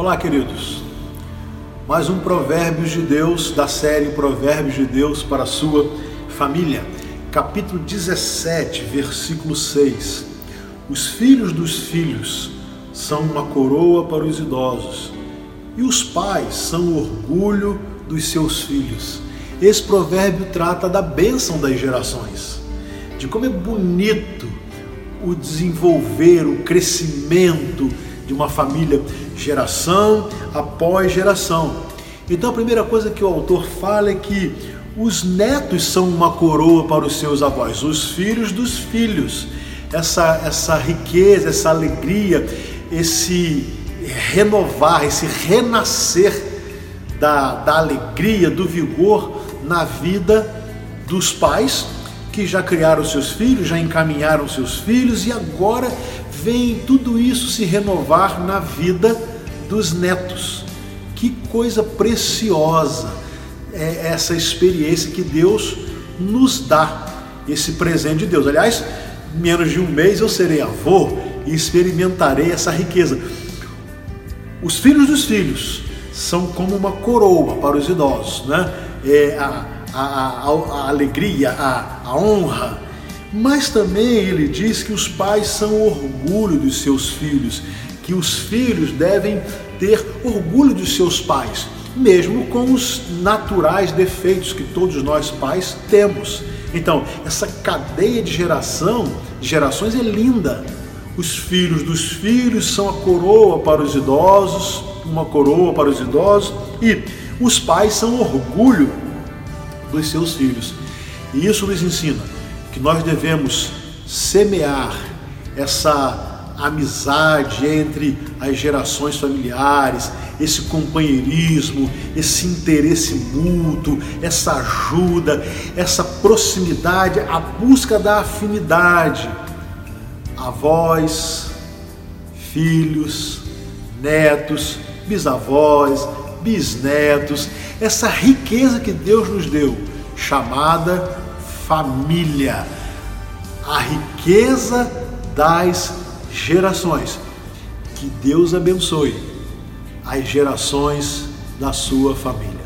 Olá, queridos. Mais um Provérbios de Deus da série Provérbios de Deus para a sua família. Capítulo 17, versículo 6. Os filhos dos filhos são uma coroa para os idosos, e os pais são o orgulho dos seus filhos. Esse provérbio trata da bênção das gerações, de como é bonito o desenvolver, o crescimento de uma família geração após geração. Então a primeira coisa que o autor fala é que os netos são uma coroa para os seus avós, os filhos dos filhos. Essa, essa riqueza, essa alegria, esse renovar, esse renascer da, da alegria, do vigor na vida dos pais que já criaram seus filhos, já encaminharam seus filhos e agora vem tudo isso se renovar na vida dos netos. Que coisa preciosa é essa experiência que Deus nos dá, esse presente de Deus. Aliás, menos de um mês eu serei avô e experimentarei essa riqueza. Os filhos dos filhos são como uma coroa para os idosos, né? É a, a, a, a alegria, a, a honra. Mas também ele diz que os pais são orgulho dos seus filhos, que os filhos devem ter orgulho dos seus pais, mesmo com os naturais defeitos que todos nós pais temos. Então, essa cadeia de geração, de gerações é linda. Os filhos dos filhos são a coroa para os idosos, uma coroa para os idosos, e os pais são orgulho dos seus filhos. E isso nos ensina que nós devemos semear essa amizade entre as gerações familiares, esse companheirismo, esse interesse mútuo, essa ajuda, essa proximidade, a busca da afinidade. Avós, filhos, netos, bisavós, bisnetos, essa riqueza que Deus nos deu, chamada família. A riqueza das gerações. Que Deus abençoe as gerações da sua família.